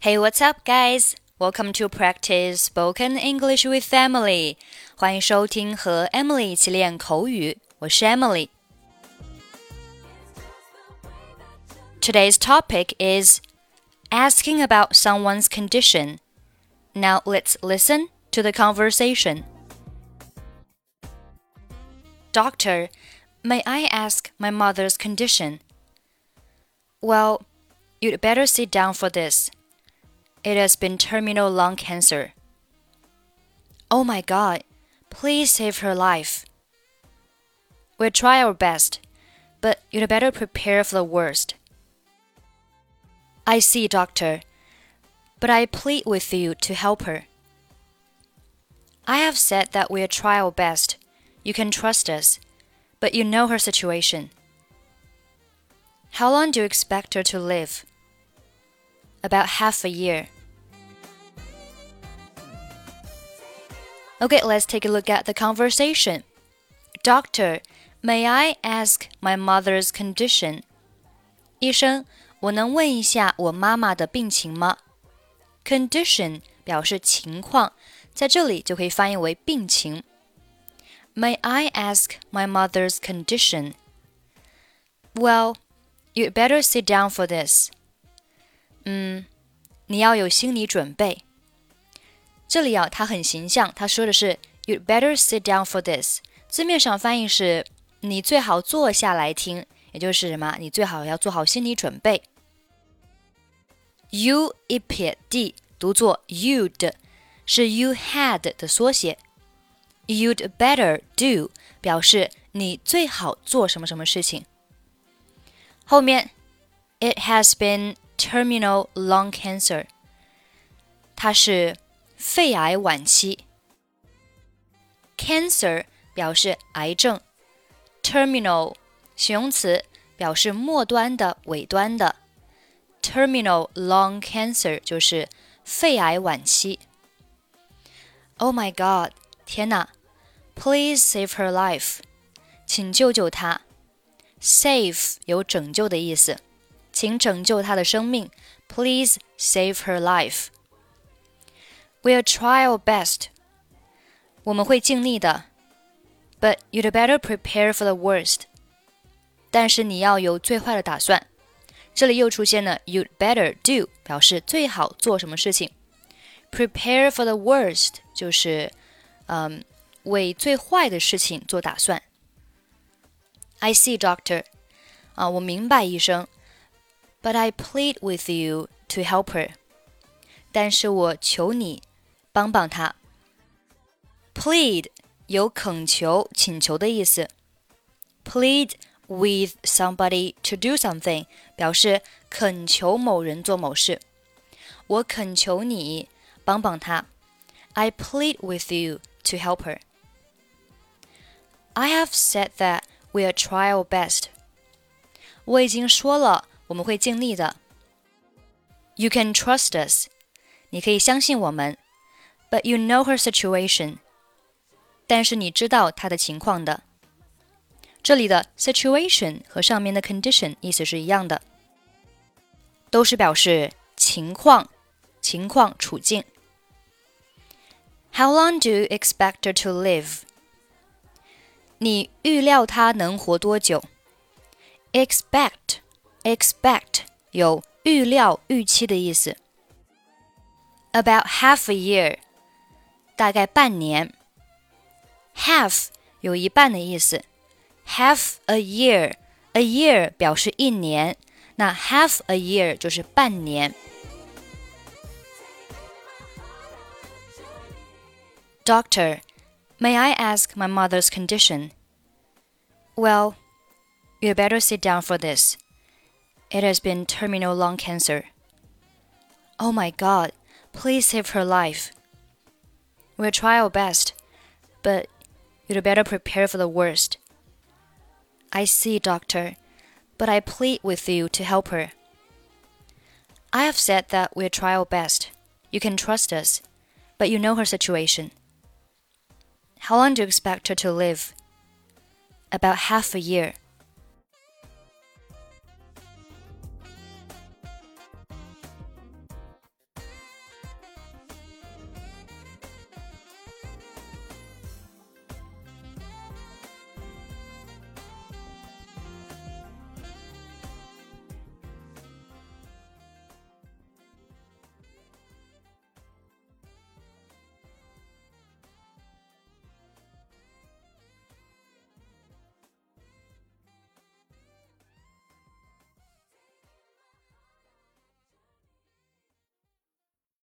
Hey, what's up, guys? Welcome to practice spoken English with Emily. 欢迎收听和 Emily 一起练口语。我是 Emily。Today's topic is asking about someone's condition. Now let's listen to the conversation. Doctor, may I ask my mother's condition? Well, you'd better sit down for this. It has been terminal lung cancer. Oh my God, please save her life. We'll try our best, but you'd better prepare for the worst. I see, doctor, but I plead with you to help her. I have said that we'll try our best. You can trust us, but you know her situation. How long do you expect her to live? About half a year. Okay, let's take a look at the conversation. Doctor, may I ask my mother's condition? 医生，我能问一下我妈妈的病情吗？Condition 表示情况，在这里就可以翻译为病情。May I ask my mother's condition? Well, you'd better sit down for this. 嗯，你要有心理准备。这里啊，它很形象，他说的是 "You'd better sit down for this"，字面上翻译是“你最好坐下来听”，也就是什么，你最好要做好心理准备。You 一撇 d 读作 you'd，是 you had 的缩写。You'd better do 表示你最好做什么什么事情。后面，It has been terminal lung cancer，它是肺癌晚期。Cancer 表示癌症，terminal 形容词表示末端的、尾端的。Terminal lung cancer 就是肺癌晚期。Oh my God！天哪！Please save her life，请救救她。Save 有拯救的意思， 请拯救她的生命。Please save her life。We'll try our best。我们会尽力的。But you'd better prepare for the worst。但是你要有最坏的打算。这里又出现了 you'd better do，表示最好做什么事情。Prepare for the worst 就是嗯为最坏的事情做打算。I see, doctor。啊，我明白，医生。 But I plead with you to help her。但是我求你帮帮她。Plead 有恳求、请求的意思。Plead with somebody to do something 表示恳求某人做某事。我恳求你帮帮他。I plead with you to help her. I have said that we'll try our best. 我已经说了， 我们会尽力的。You can trust us. 你可以相信我们。But you know her situation. 但是你知道她的情况的。这里的 situation 和上面的 condition 意思是一样的，都是表示情况、情况、处境。How long do you expect her to live？你预料她能活多久？Expect expect 有预料、预期的意思。About half a year，大概半年。Half 有一半的意思。half a year。a year 表示一年，那 half a year 就是半年。Doctor, may I ask my mother's condition? Well, you better sit down for this. It has been terminal lung cancer. Oh my God, please save her life. We'll try our best, but you'd better prepare for the worst. I see, doctor, but I plead with you to help her. I have said that we'll try our best. You can trust us, but you know her situation. How long do you expect her to live? About half a year.